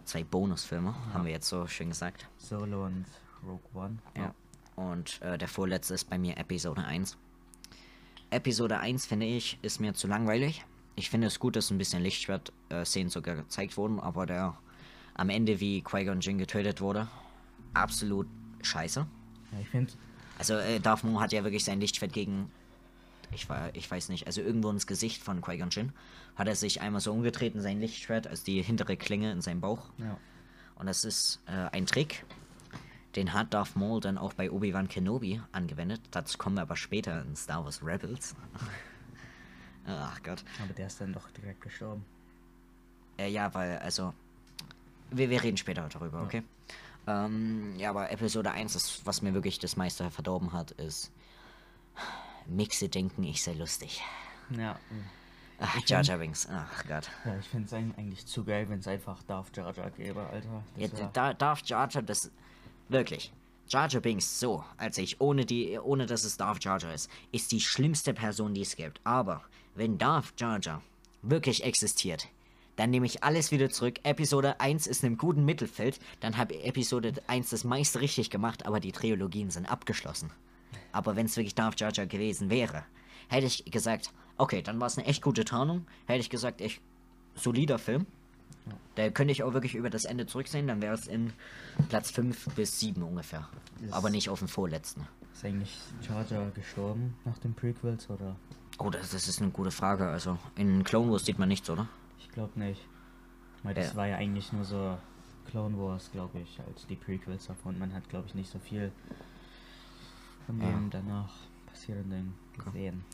zwei Bonusfilme, haben wir jetzt so schön gesagt. Solo und Rogue One. Ja. Und äh, der vorletzte ist bei mir Episode 1. Episode 1, finde ich, ist mir zu langweilig. Ich finde es gut, dass ein bisschen Lichtschwert-Szenen sogar gezeigt wurden, aber der am Ende, wie Qui-Gon Jinn getötet wurde, absolut scheiße. Ja, ich finde, Also äh, Darth Maul hat ja wirklich sein Lichtschwert gegen, ich, war, ich weiß nicht, also irgendwo ins Gesicht von Qui-Gon Jinn, hat er sich einmal so umgetreten, sein Lichtschwert, als die hintere Klinge in seinem Bauch. ja. Und das ist äh, ein Trick, den hat Darth Maul dann auch bei Obi-Wan Kenobi angewendet. Dazu kommen wir aber später in Star Wars Rebels. Ach Gott. Aber der ist dann doch direkt gestorben. Äh, ja, weil, also, wir, wir reden später darüber, okay? Ähm, ja, aber Episode 1, ist, was mir wirklich das meiste verdorben hat, ist Mixe denken, ich sei lustig. Ja. Ach, Jar Jar Binks, ach Gott. Ja, ich finde es eigentlich zu geil, wenn es einfach Darth Jar Jar gäbe, Alter. Ja, Das da darf Jar Jar das wirklich. Jar Jar Binks, so, als ich, ohne die, ohne dass es Darth Jar Jar ist, ist die schlimmste Person, die es gibt. Aber wenn Darth Jar Jar wirklich existiert, dann nehme ich alles wieder zurück. Episode 1 ist in einem guten Mittelfeld, dann habe Episode 1 das meiste richtig gemacht, aber die Trilogien sind abgeschlossen. Aber wenn es wirklich Darth Jar Jar gewesen wäre, hätte ich gesagt, okay, dann war es eine echt gute Tarnung. Hätte ich gesagt, echt solider Film. Da könnte ich auch wirklich über das Ende zurücksehen, dann wäre es in Platz 5 bis 7 ungefähr. Ist- Aber nicht auf dem vorletzten. Ist eigentlich Jar Jar gestorben nach den Prequels oder? Oh, das, das ist eine gute Frage. Also in Clone Wars sieht man nichts, oder? Glaube nicht. Weil das Ja. war ja eigentlich nur so Clone Wars, glaube ich, als die Prequels davon. Man hat, glaube ich, nicht so viel von Ja. dem danach passierenden gesehen.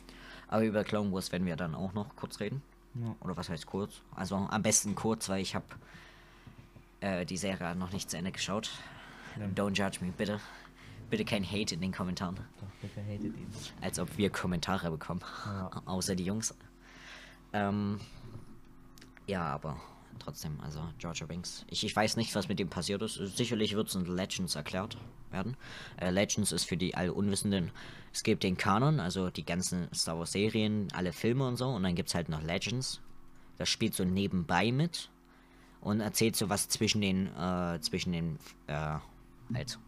Aber über Clone Wars werden wir dann auch noch kurz reden. Ja. Oder was heißt kurz? Also am besten kurz, weil ich habe äh, die Serie noch nicht zu Ende geschaut. Ja. Don't judge me, bitte. Bitte kein Hate in den Kommentaren. Doch, bitte hatet ihn. Als ob wir Kommentare bekommen. Außer die Jungs. Ähm, ja, aber trotzdem, also Georgia Binks. Ich, ich weiß nicht, was mit dem passiert ist. Sicherlich wird es in Legends erklärt werden. Äh, Legends ist für die alle Unwissenden. Es gibt den Kanon, also die ganzen Star Wars Serien, alle Filme und so. Und dann gibt es halt noch Legends. Das spielt so nebenbei mit. Und erzählt so was zwischen den, äh, zwischen den, äh, halt,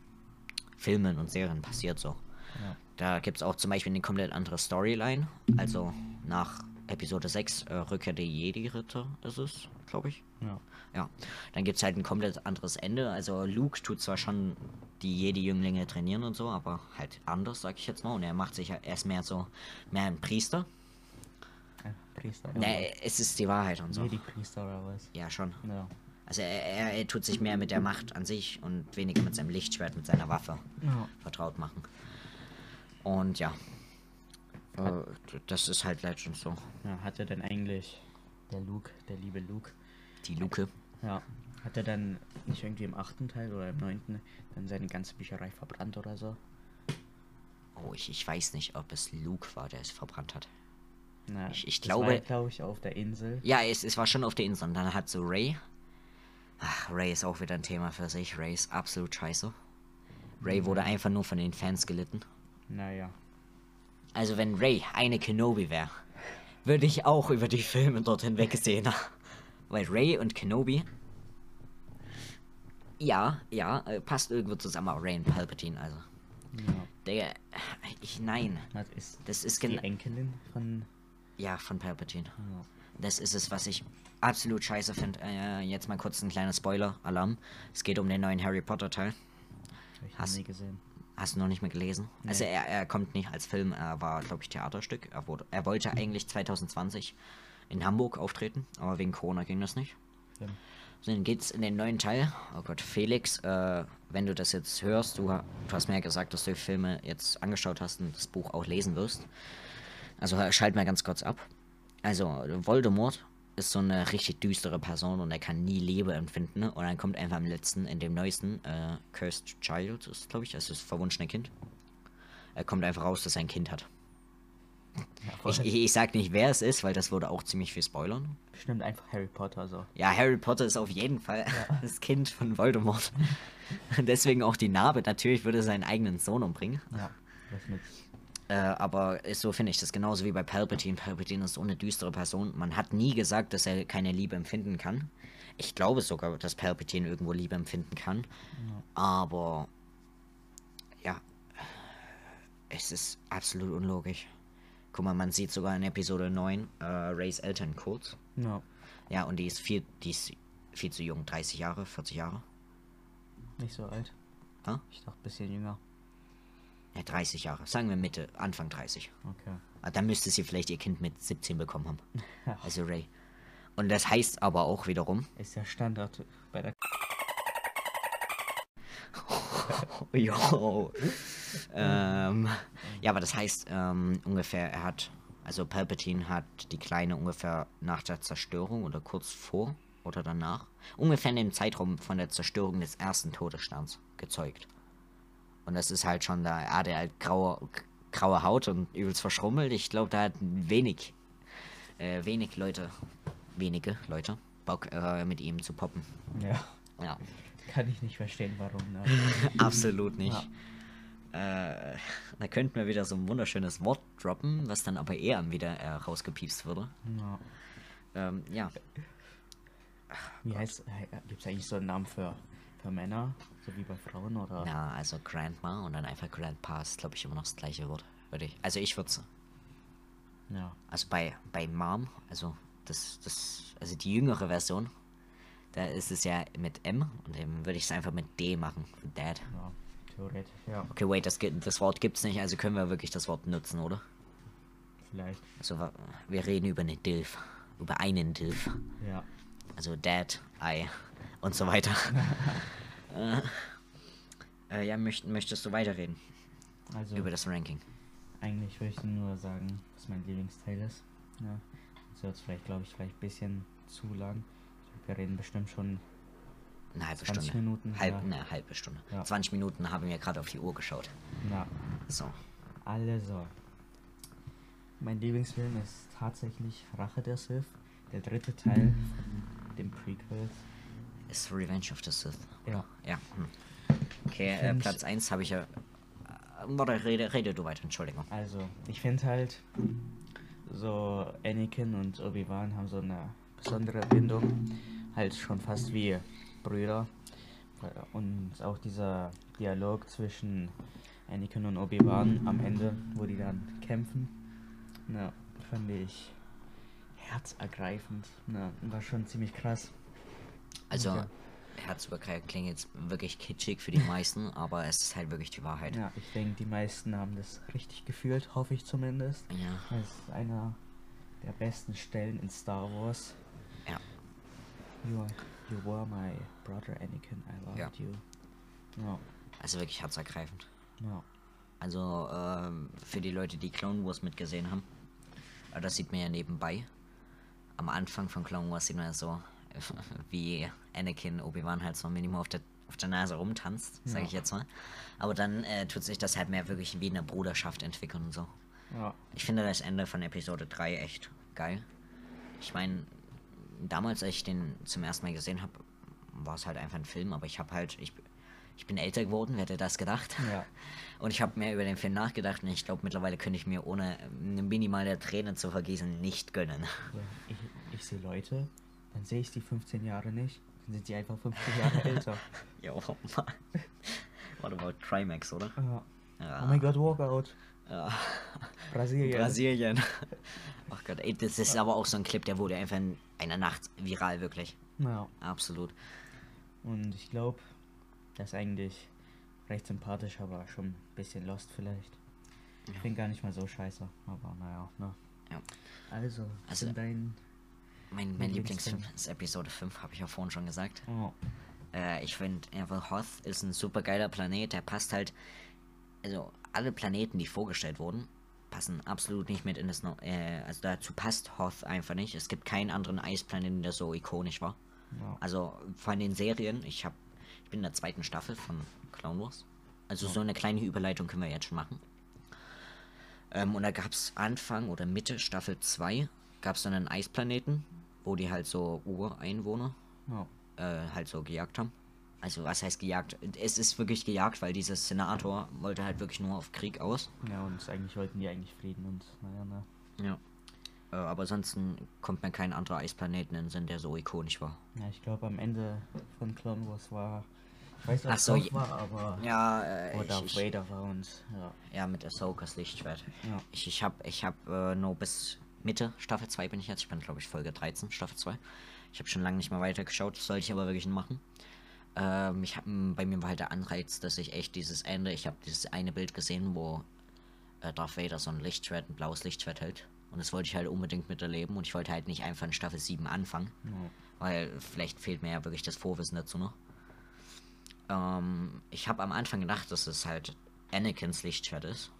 Filmen und Serien passiert so. Ja. Da gibt es auch zum Beispiel eine komplett andere Storyline. Also nach Episode 6, äh, Rückkehr der Jedi-Ritter ist es, glaube ich. Ja. Ja, dann gibt es halt ein komplett anderes Ende. Also Luke tut zwar schon die Jedi-Jünglinge trainieren und so, aber halt anders, sag ich jetzt mal. Und er macht sich ja erst mehr so, mehr ein Priester. Ein Priester. Nee, es ist die Wahrheit und so. Die Priester oder was? Ja, schon. Ja. Also er, er, er tut sich mehr mit der Macht an sich und weniger mit seinem Lichtschwert, mit seiner Waffe Ja. vertraut machen. Und ja. Äh, das ist halt Legends so. ja. Hat er denn eigentlich der Luke, der liebe Luke, Die Luke. ja, hat er dann nicht irgendwie im achten Teil oder im neunten dann seine ganze Bücherei verbrannt oder so? Oh, ich, ich weiß nicht, ob es Luke war, der es verbrannt hat. Na, Ich- ich glaube- war, glaube ich, auf der Insel. Ja, es, es war schon auf der Insel. Und dann hat so Ray. Ach, Ray ist auch wieder ein Thema für sich. Ray ist absolut scheiße. Ray wurde einfach nur von den Fans gelitten. Naja. Also wenn Ray eine Kenobi wäre, würde ich auch über die Filme dort hinweg sehen. Weil Ray und Kenobi. Ja, ja, äh, passt irgendwo zusammen, aber Ray und Palpatine, also. Ja. Der, ich, nein. Das ist, Das ist die. Enkelin von. Ja, von Palpatine. Ja. Das ist es, was ich absolut scheiße finde. Äh, jetzt mal kurz ein kleiner Spoiler-Alarm. Es geht um den neuen Harry Potter-Teil. Hab ich Hast- nie gesehen. Hast du noch nicht mehr gelesen? Also Nee. er, er kommt nicht als Film, er war, glaube ich, Theaterstück. Er, wurde, er wollte eigentlich 2020 in Hamburg auftreten, aber wegen Corona ging das nicht. Film. So, dann geht's in den neuen Teil. Oh Gott, Felix, äh, wenn du das jetzt hörst, du, du hast mir ja gesagt, dass du die Filme jetzt angeschaut hast und das Buch auch lesen wirst. Also schalt mal ganz kurz ab. Also, Voldemort ist so eine richtig düstere Person und er kann nie Liebe empfinden. Und dann kommt einfach im letzten, in dem neuesten, äh, Cursed Child ist, glaube ich, das ist das verwunschene Kind. Er kommt einfach raus, dass er ein Kind hat. Ja. Ich, ich, ich sag nicht, wer es ist, weil das würde auch ziemlich viel spoilern. Bestimmt einfach Harry Potter so. Ja, Harry Potter ist auf jeden Fall das Kind von Voldemort. Deswegen auch die Narbe. Natürlich würde er seinen eigenen Sohn umbringen. Ja. Was mit. Äh, aber so finde ich das genauso wie bei Palpatine. Palpatine ist so eine düstere Person. Man hat nie gesagt, dass er keine Liebe empfinden kann. Ich glaube sogar, dass Palpatine irgendwo Liebe empfinden kann. Aber ja, es ist absolut unlogisch. Guck mal, man sieht sogar in Episode 9 äh, Rays Eltern kurz. Ja. Ja, und die ist viel, die ist viel zu jung, 30 Jahre, 40 Jahre. Nicht so alt. Hä? Ich dachte ein bisschen jünger. Ja, 30 Jahre. Sagen wir Mitte, Anfang 30. Okay. Ah, Dann müsste sie vielleicht ihr Kind mit 17 bekommen haben. Also Ray. Und das heißt aber auch wiederum. Ist ja Standard bei der. Jo. ähm, ja, aber das heißt ähm, ungefähr, er hat. Also Palpatine hat die Kleine ungefähr nach der Zerstörung oder kurz vor oder danach, ungefähr in dem Zeitraum von der Zerstörung des ersten Todessterns gezeugt. Und das ist halt schon da, er hatte halt graue, graue Haut und übelst verschrummelt. Ich glaube, da hat wenig, äh, wenig Leute, wenige Leute Bock äh, mit ihm zu poppen. Ja. Ja, Kann ich nicht verstehen, warum. Ne? absolut nicht. Äh, da könnten wir wieder so ein wunderschönes Wort droppen, was dann aber eher wieder äh, rausgepiepst würde. Ja. Ähm, ja, Wie heißt, gibt es eigentlich so einen Namen für, für Männer, so wie bei Frauen oder? ja, also Grandma und dann einfach Grandpa ist, glaube ich, immer noch das gleiche Wort. Würde ich. Also ich würde Ja. Also bei, bei Mom, also das, das, also die jüngere Version, da ist es ja mit M und dann würde ich es einfach mit D machen, für Dad. ja. Theoretisch, ja. Okay, wait, das, das Wort gibt's nicht, also können wir wirklich das Wort nutzen, oder? Vielleicht. Also wir reden über eine Dilf, über einen Dilf. Ja. Also Dad, I und so weiter. äh, äh, ja, möcht, möchtest du weiterreden Also über das Ranking? eigentlich würde ich nur sagen, was mein Lieblingsteil ist. Ja. Das wird vielleicht, glaube ich, vielleicht ein bisschen zu lang. Wir reden bestimmt schon Eine halbe 20 Stunde. Minuten, Halb, ja. ne, halbe Stunde. Ja. 20 Minuten haben wir gerade auf die Uhr geschaut. na, So. Also, mein Lieblingsfilm ist tatsächlich Rache der Sith, der dritte Teil von dem Prequel. Ist Revenge of the Sith. Ja, Ja. Hm. Okay, äh, Platz 1 habe ich ja. Äh, Warte, rede, rede du weiter, Entschuldigung. also ich finde halt, so Anakin und Obi-Wan haben so eine besondere Bindung, halt schon fast wie Brüder. Und auch dieser Dialog zwischen Anakin und Obi-Wan am Ende, wo die dann kämpfen, na, fand ich herzergreifend. Na, war schon ziemlich krass. Also, Ja. Herzübergreifend klingt jetzt wirklich kitschig für die meisten, aber es ist halt wirklich die Wahrheit. Ja, ich denke, die meisten haben das richtig gefühlt, hoffe ich zumindest. Ja. Das ist einer der besten Stellen in Star Wars. Ja. You, are, you were my brother Anakin, I loved Ja. you. Ja, Also wirklich herzergreifend. ja. Also, ähm, für die Leute, die Clone Wars mitgesehen haben, äh, das sieht man ja nebenbei. Am Anfang von Clone Wars sieht man ja so, wie Anakin Obi-Wan halt so Minimum auf der, auf der Nase rumtanzt, sage Ja. ich jetzt mal. Aber dann äh, tut sich das halt mehr wirklich wie eine Bruderschaft entwickeln und so. Ja, Ich finde das Ende von Episode 3 echt geil. Ich meine, damals, als ich den zum ersten Mal gesehen habe, war es halt einfach ein Film, aber ich habe halt, ich, ich bin älter geworden, wer hätte das gedacht? Ja. Und ich habe mehr über den Film nachgedacht und ich glaube, mittlerweile könnte ich mir ohne eine minimale Träne zu vergießen nicht gönnen. ja. Ich, ich sehe Leute, dann sehe ich die 15 Jahre nicht, dann sind sie einfach 15 Jahre älter. Jo, Mann. What about Trimax, oder? Ja. Ja. Oh mein Gott, Walkout. Ja. Brasilien. Brasilien. Ach Gott, ey, das ist aber auch so ein Clip, der wurde einfach in einer Nacht viral, wirklich. Ja. Absolut. Und ich glaube, das ist eigentlich recht sympathisch, aber schon ein bisschen lost vielleicht. Ich bin gar nicht mal so scheiße, aber naja, ne. Ja. Also, Also- dein... Mein, mein Lieblingsfilm ist Episode 5, habe ich ja vorhin schon gesagt. Oh, Äh, ich finde einfach Hoth ist ein super geiler Planet, der passt halt. Also alle Planeten, die vorgestellt wurden, passen absolut nicht mit in das. No äh, also dazu passt Hoth einfach nicht. Es gibt keinen anderen Eisplaneten, der so ikonisch war. ja. Also von den Serien, ich habe, ich bin in der zweiten Staffel von Clone Wars. Also so eine kleine Überleitung können wir jetzt schon machen. Ähm, und da gab es Anfang oder Mitte Staffel 2 gab es dann einen Eisplaneten, wo die halt so Ureinwohner ja. äh, halt so gejagt haben. Also was heißt gejagt? Es ist wirklich gejagt, weil dieser Senator wollte halt wirklich nur auf Krieg aus. Ja, und eigentlich wollten die eigentlich Frieden und naja, ne. Ja. Äh, aber ansonsten kommt mir kein anderer Eisplanet in den Sinn, der so ikonisch war. Ja, ich glaube am Ende von Clone Wars war... Ich weiß nicht, ob so, war, aber... Ja, äh, Wo ich, Darth ich, Vader war und... Ja. ja mit Ahsokas Lichtschwert. Ja. Ich, ich habe ich hab, äh, nur bis Mitte Staffel 2 bin ich jetzt. Ich bin, glaube ich, Folge 13, Staffel 2. Ich habe schon lange nicht mehr weitergeschaut. Das sollte ich aber wirklich machen. Ähm, ich hab, bei mir war halt der Anreiz, dass ich echt dieses Ende, ich habe dieses eine Bild gesehen, wo äh, Darth Vader so ein Lichtschwert, ein blaues Lichtschwert hält. Und das wollte ich halt unbedingt miterleben. Und ich wollte halt nicht einfach in Staffel 7 anfangen. Ja. Weil vielleicht fehlt mir ja wirklich das Vorwissen dazu noch. Ähm, ich habe am Anfang gedacht, dass es halt Anakins Lichtschwert ist.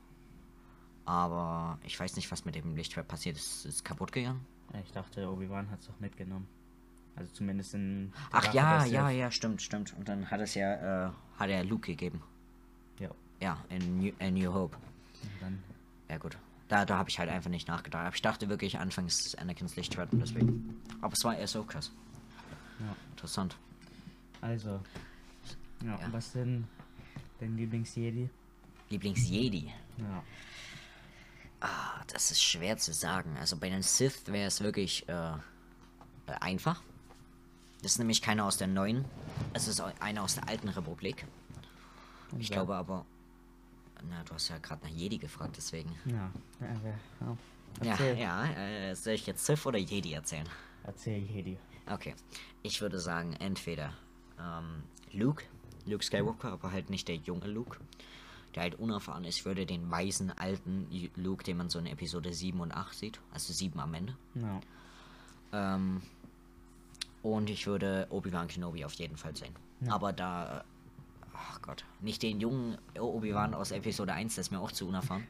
Aber ich weiß nicht, was mit dem Lichtschwert passiert ist. Ist es kaputt gegangen? Ich dachte, Obi-Wan hat es doch mitgenommen. Also zumindest in. Ach ja, ja, ja, stimmt, stimmt. Und dann hat es ja, äh, hat er Luke gegeben. Ja. Ja, in New, in New Hope. Und dann. Ja gut. Da, da habe ich halt einfach nicht nachgedacht. Aber ich dachte wirklich anfangs ist Anakins Lichtschwert und deswegen. Aber es war eher so krass. Ja. Interessant. Also. Ja, Ja. was denn dein Lieblings-Jedi? Lieblings-Jedi. Ja. Ah, das ist schwer zu sagen. Also bei den Sith wäre es wirklich äh, einfach. Das ist nämlich keiner aus der neuen. Es ist einer aus der alten Republik. Ich wer? glaube aber. Na, du hast ja gerade nach Jedi gefragt, deswegen. Ja. ja, ja. Ja, ja. Äh, soll ich jetzt Sith oder Jedi erzählen? Erzähl Jedi. Okay. Ich würde sagen, entweder ähm, Luke, Luke Skywalker, aber halt nicht der junge Luke, der halt unerfahren ist. Würde den weisen, alten Luke, den man so in Episode 7 und 8 sieht, also 7 am Ende. Ja. Ähm, und ich würde Obi-Wan Kenobi auf jeden Fall sehen. Aber da, äh, ach Gott, nicht den jungen Obi-Wan aus Episode 1, das ist mir auch zu unerfahren.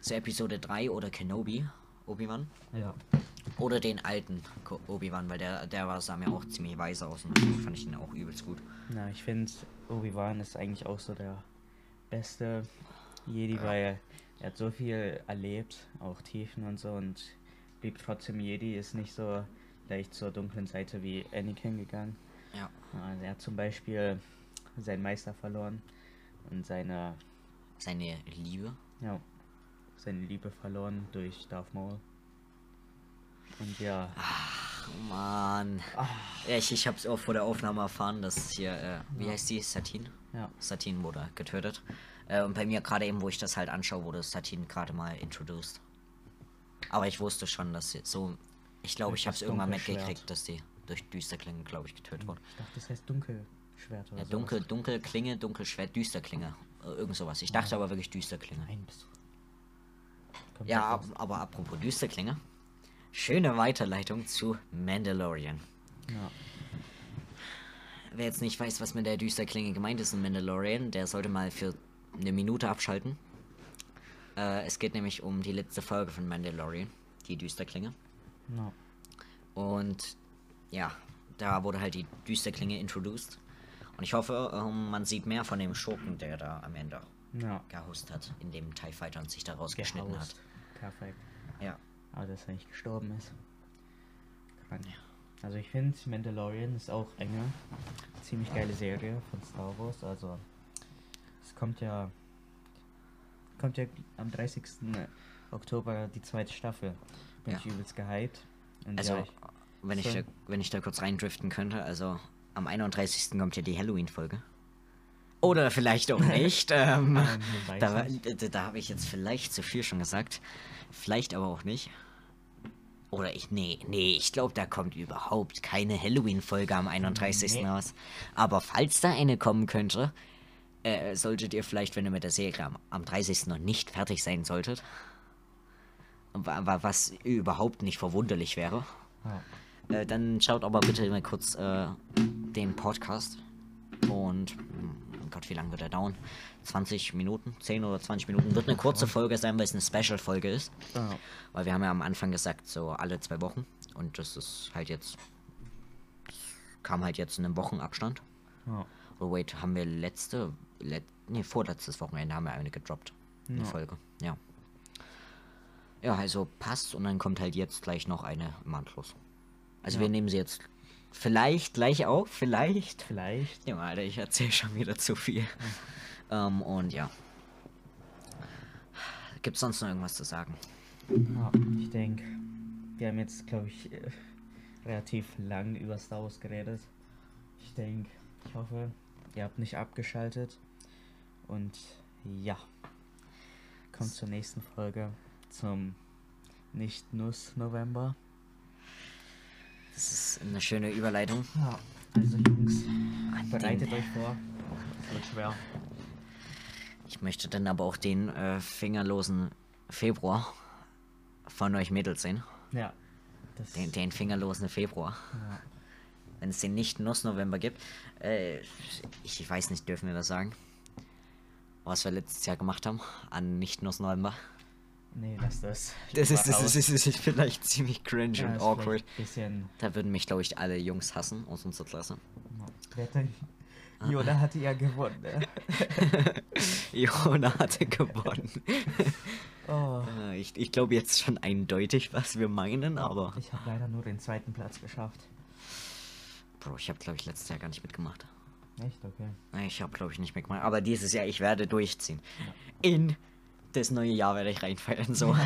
Zu Episode 3 oder Kenobi, Obi-Wan. Ja. Oder den alten Obi-Wan, weil der, der war, sah mir auch ziemlich weise aus und fand ich ihn auch übelst gut. Ja, ich finde, Obi-Wan ist eigentlich auch so der beste Jedi, weil er hat so viel erlebt, auch Tiefen und so, und blieb trotzdem Jedi, ist nicht so leicht zur dunklen Seite wie Anakin gegangen. Ja. Also er hat zum Beispiel seinen Meister verloren und seine, Seine Liebe. ja, seine Liebe verloren durch Darth Maul. Und ja, Oh Mann. Ja, ich, ich hab's auch vor der Aufnahme erfahren, dass hier, äh, wie heißt die? Satin? ja, Satin wurde getötet. Äh, und bei mir gerade eben, wo ich das halt anschaue, wurde Satin gerade mal introduced. Aber ich wusste schon, dass sie so. Ich glaube, ich habe es das irgendwann mitgekriegt, dass die durch Düsterklinge, glaube ich, getötet wurde. ich dachte, das heißt Dunkelschwert oder Ja, dunkel, dunkel Klinge, Dunkelschwert, Düsterklinge. Äh, irgend sowas. Ich dachte aber wirklich Düsterklinge. Nein, bist du. Ja, ab, aber apropos Düsterklinge. Schöne Weiterleitung zu Mandalorian. Ja. Wer jetzt nicht weiß, was mit der Düsterklinge gemeint ist in Mandalorian, der sollte mal für eine Minute abschalten. Äh, es geht nämlich um die letzte Folge von Mandalorian, die Düsterklinge. Ja. Und ja, da wurde halt die Düsterklinge introduced. Und ich hoffe, ähm, man sieht mehr von dem Schurken, der da am Ende Ja. gehaust hat, in dem TIE Fighter und sich da rausgeschnitten hat. Perfekt. Ja. Aber dass er nicht gestorben ist. Krank. Also ich finde, Mandalorian ist auch eine ziemlich geile Serie von Star Wars. Also es kommt ja kommt ja am 30. Oktober die zweite Staffel. Bin Ja. ich übelst gehypt. Und Also, ja, ich, wenn, ich so- da, wenn ich da kurz reindriften könnte, also am 31. kommt ja die Halloween-Folge. Oder vielleicht auch nicht. ähm, weiß da da, da habe ich jetzt vielleicht zu viel schon gesagt. Vielleicht aber auch nicht. Oder ich, nee, nee, ich glaube, da kommt überhaupt keine Halloween-Folge am 31. Nee. raus. Aber falls da eine kommen könnte, äh, solltet ihr vielleicht, wenn ihr mit der Serie am, am 30. noch nicht fertig sein solltet, wa- wa- was überhaupt nicht verwunderlich wäre, ja. äh, dann schaut aber bitte mal kurz äh, den Podcast. Und, hm, Gott, wie lange wird er dauern? 20 Minuten? 10 oder 20 Minuten? Wird eine kurze Folge sein, weil es eine Special-Folge ist. Ja. Weil wir haben ja am Anfang gesagt, so alle zwei Wochen. Und das ist halt jetzt. Kam halt jetzt in einem Wochenabstand. Ja. Oh, wait, haben wir letzte. Let, nee, vorletztes Wochenende haben wir eine gedroppt. Eine Ja. Folge, ja. Ja, also passt und dann kommt halt jetzt gleich noch eine im Anschluss. Also Ja. wir nehmen sie jetzt vielleicht gleich auf, vielleicht. Vielleicht. Ja, Alter, ich erzähle schon wieder zu viel. Ähm, und ja. Gibt's sonst noch irgendwas zu sagen? Ja, ich denke, wir haben jetzt, glaube ich, äh, relativ lang über Star Wars geredet. Ich denke, ich hoffe, ihr habt nicht abgeschaltet. Und ja, kommt zur nächsten Folge, zum Nicht-Nuss-November. Das ist eine schöne Überleitung. Ja, also Jungs, An bereitet den- euch vor. Es wird schwer. Ich möchte dann aber auch den äh, fingerlosen Februar von euch Mädels sehen. Ja, das Den, den fingerlosen Februar. ja, Wenn es den nicht Nuss-November gibt. Äh, ich weiß nicht, dürfen wir das sagen? Was wir letztes Jahr gemacht haben an nicht Nuss-November. Nee, lass das. Das ist, das, ist, das ist vielleicht ziemlich cringe Ja, und awkward. Bisschen. Da würden mich, glaube ich, alle Jungs hassen aus unserer Klasse. Denn? Yoda hatte ja gewonnen, ne? Jona hatte gewonnen. Oh. Äh, ich ich glaube jetzt schon eindeutig, was wir meinen, aber. Ich habe leider nur den zweiten Platz geschafft. Bro, ich habe, glaube ich, letztes Jahr gar nicht mitgemacht. Echt? Okay. Ich habe, glaube ich, nicht mitgemacht. Aber dieses Jahr, ich werde durchziehen. In das neue Jahr werde ich reinfallen, so.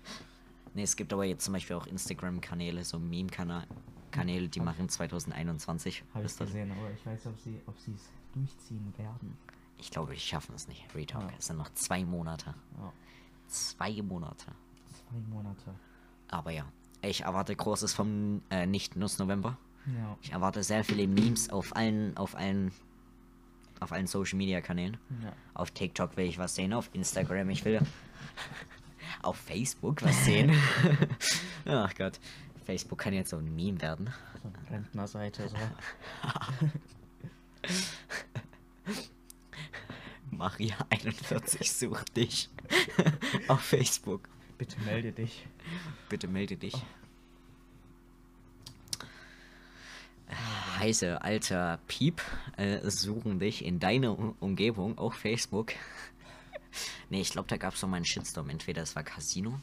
nee, es gibt aber jetzt zum Beispiel auch Instagram-Kanäle, so Meme-Kanäle, die machen 2021. Habe ich das- gesehen, aber ich weiß, ob sie ob es durchziehen werden. Ich glaube, ich schaffen es nicht. Retalk. Ja. Es sind noch zwei Monate. Ja. Zwei Monate. Zwei Monate. Aber ja, ich erwarte Großes vom äh, nicht Nuss November. Ja. Ich erwarte sehr viele Memes auf allen, auf allen, auf allen Social Media Kanälen. Ja. Auf TikTok will ich was sehen, auf Instagram ich will auf Facebook was sehen. Ach Gott, Facebook kann jetzt so ein Meme werden. So eine Rentnerseite, so. Maria 41 sucht dich auf Facebook. Bitte melde dich. Bitte melde dich. Heiße alter Piep äh, suchen dich in deiner U- Umgebung auf Facebook. nee, ich glaube, da gab es so mal einen Shitstorm. Entweder es war Casino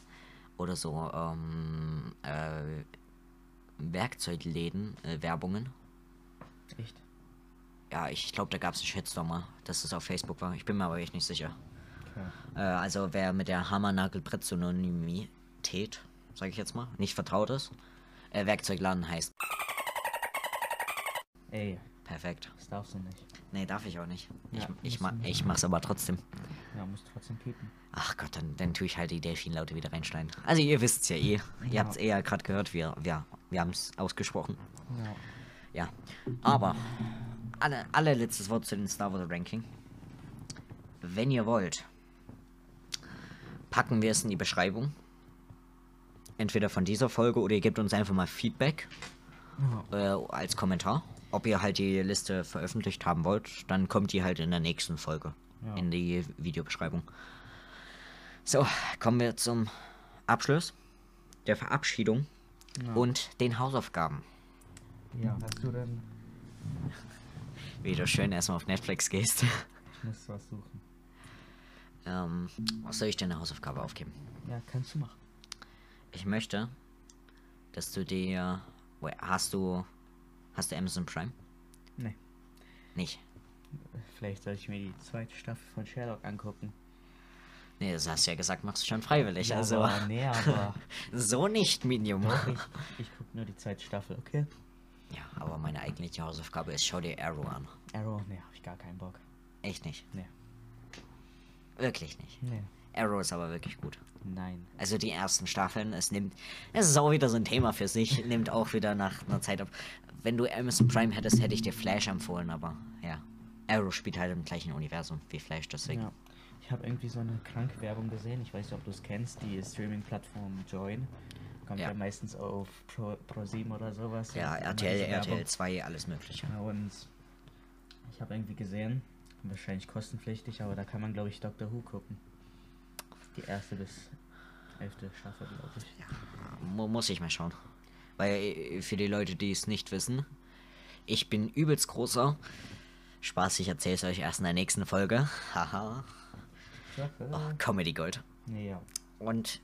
oder so ähm, äh, Werkzeugläden, äh, Werbungen. Echt? Ja, ich glaube, da gab es einen Shitstorm mal, dass es auf Facebook war. Ich bin mir aber echt nicht sicher. Okay. Äh, also wer mit der Hammer-Nagel-Brett-Synonymität, sage ich jetzt mal, nicht vertraut ist, äh, Werkzeugladen heißt. Ey, Perfekt. das darfst du nicht. Nee, darf ich auch nicht. Ich, Ja, ich, musst ma ich mach's aber trotzdem. Ja, musst trotzdem piepen. Ach Gott, dann, dann tue ich halt die Delfinlaute wieder reinschneiden. Also ihr wisst's ja eh. Ihr Ja. habt's eh ja gerade gehört, wir, wir, wir haben's ausgesprochen. Ja. Ja. Aber alle, allerletztes Wort zu den Star Wars Ranking. Wenn ihr wollt, packen wir es in die Beschreibung. Entweder von dieser Folge oder ihr gebt uns einfach mal Feedback äh, als Kommentar. Ob ihr halt die Liste veröffentlicht haben wollt, dann kommt die halt in der nächsten Folge Ja. in die Videobeschreibung. So, kommen wir zum Abschluss der Verabschiedung Ja. und den Hausaufgaben. Ja, hast du denn. Wie du schön erstmal auf Netflix gehst. Ich muss was suchen. ähm, was soll ich denn eine Hausaufgabe aufgeben? Ja, kannst du machen. Ich möchte, dass du dir. Hast du. Hast du Amazon Prime? Nee. Nicht. Vielleicht soll ich mir die zweite Staffel von Sherlock angucken. Nee, das hast du ja gesagt, machst du schon freiwillig. Ja, also. aber, nee, aber. so nicht, Medium. Doch, ich, ich guck nur die zweite Staffel, okay? Ja, aber meine eigentliche Hausaufgabe ist, schau dir Arrow an. Arrow, nee, hab ich gar keinen Bock. Echt nicht. Nee. Wirklich nicht. Nee. Arrow ist aber wirklich gut. Nein. Also die ersten Staffeln, es nimmt, es ist auch wieder so ein Thema für sich, nimmt auch wieder nach einer Zeit ab. Wenn du Amazon Prime hättest, hätte ich dir Flash empfohlen, aber ja. Arrow spielt halt im gleichen Universum wie Flash, deswegen. Ja. Ich habe irgendwie so eine kranke Werbung gesehen. Ich weiß nicht, ob du es kennst. Die Streaming-Plattform Join. Kommt ja, Ja. meistens auf Pro, Pro7 oder sowas. Ja, RTL. RTL 2, alles mögliche. Ja, und ich habe irgendwie gesehen, wahrscheinlich kostenpflichtig, aber da kann man, glaube ich, Doctor Who gucken. Die erste bis elfte Staffel, glaube ich. Mu muss ich mal schauen. Weil äh, für die Leute, die es nicht wissen, ich bin übelst großer. Spaß, ich erzähle es euch erst in der nächsten Folge. Haha. Oh, Comedy Gold. Ja. Und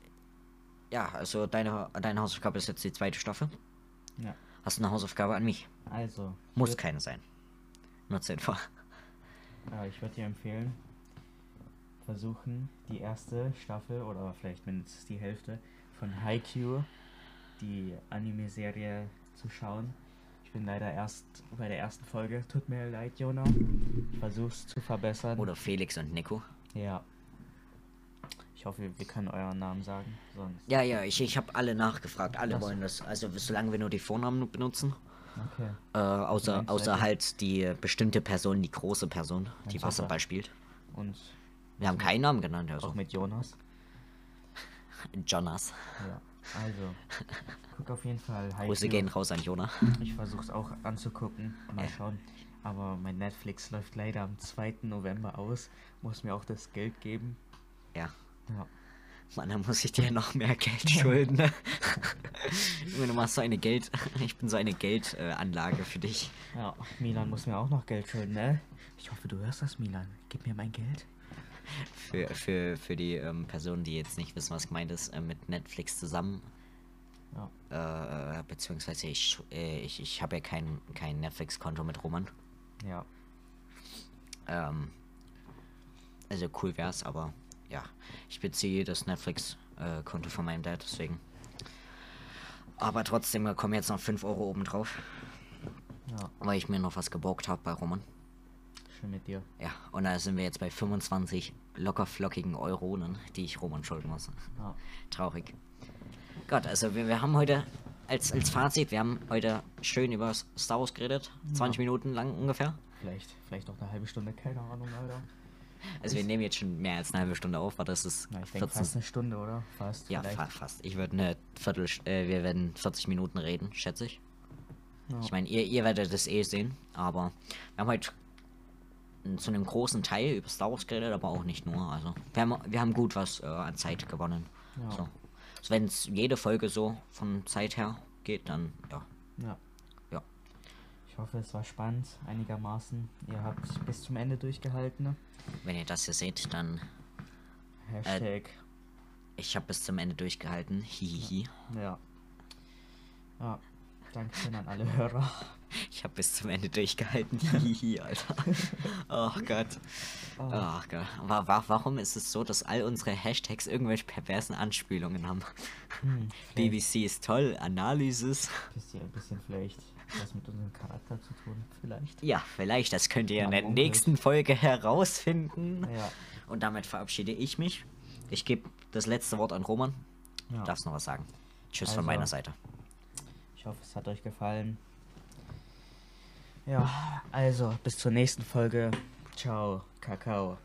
ja, also deine, deine Hausaufgabe ist jetzt die zweite Staffel. ja. Hast du eine Hausaufgabe an mich? Also, Muss keine sein. Nutze einfach. Ja, ich würde dir empfehlen, versuchen, die erste Staffel oder vielleicht mindestens die Hälfte von Haikyuu, die Anime-Serie, zu schauen. Ich bin leider erst bei der ersten Folge. Tut mir leid, Jonah. Ich versuch's zu verbessern. Oder Felix und Nico. Ja. Ich hoffe, wir können euren Namen sagen. Sonst. Ja, ja, ich, ich habe alle nachgefragt. Alle wollen das. Also solange wir nur die Vornamen benutzen. Okay. Äh, außer außer halt- die bestimmte Person, die große Person, die du Wasserball spielt. Und Wir haben keinen Namen genannt, auch also. mit Jonas. Jonas. Ja. Also, guck auf jeden Fall Grüße Haikyuu. gehen raus an Jonah. Ich versuch's auch anzugucken. Mal Ja. schauen. Aber mein Netflix läuft leider am 2. November aus. Muss mir auch das Geld geben. Ja. Ja. Mann, dann muss ich dir noch mehr Geld schulden. Ne? Du machst so eine Geld. Ich bin so eine Geldanlage äh, für dich. Ja, Milan muss mir auch noch Geld schulden, ne? Ich hoffe, du hörst das, Milan. Gib mir mein Geld. Für, für, für die ähm, Personen, die jetzt nicht wissen, was gemeint ist, äh, mit Netflix zusammen. Ja. Äh, beziehungsweise ich, äh, ich, ich habe ja kein, kein Netflix-Konto mit Roman. Ja. Ähm, also cool wär's, aber ja, ich beziehe das Netflix-Konto von meinem Dad, deswegen. Aber trotzdem kommen jetzt noch 5 Euro oben drauf. Ja. Weil ich mir noch was geborgt habe bei Roman. Schön mit dir. Ja, und da sind wir jetzt bei 25 locker flockigen Euronen, die ich Roman schulden muss. Ja. Traurig. Gott, also wir, wir haben heute als, als Fazit, wir haben heute schön über Star Wars geredet. 20 Minuten lang ungefähr. Vielleicht, vielleicht auch eine halbe Stunde, keine Ahnung, Alter. Also wir nehmen jetzt schon mehr als eine halbe Stunde auf, aber das ist Na, ich denke fast eine Stunde, oder? Fast. Ja, fa fast. Ich würde eine Viertel, äh, wir werden 40 Minuten reden, schätze ich. Ja. Ich meine, ihr, ihr werdet das eh sehen, aber wir haben heute zu einem großen Teil über Star Wars geredet, aber auch nicht nur. Also wir haben, wir haben gut was äh, an Zeit gewonnen. Ja. So. Also wenn es jede Folge so von Zeit her geht, dann ja. Ja. Ja. Ich hoffe, es war spannend, einigermaßen. Ihr habt bis zum Ende durchgehalten. ne? Wenn ihr das hier seht, dann Hashtag. ich habe bis zum Ende durchgehalten. Hihihi. ja. Ja. Dankeschön an alle Hörer. Ich habe bis zum Ende durchgehalten. Hihihi, Alter. Oh Gott. Oh. Oh Gott. Wa warum ist es so, dass all unsere Hashtags irgendwelche perversen Anspielungen haben? Hm, BBC ist toll, Analysis. bisschen, ein bisschen vielleicht was mit unserem Charakter zu tun. Vielleicht. Ja, vielleicht, das könnt ihr in Ja, der unmöglich. nächsten Folge herausfinden. Ja. Und damit verabschiede ich mich. Ich gebe das letzte Wort an Roman. ja. Du darfst noch was sagen. Tschüss Also. von meiner Seite. Ich hoffe, es hat euch gefallen. Ja, also bis zur nächsten Folge. Ciao, Kakao.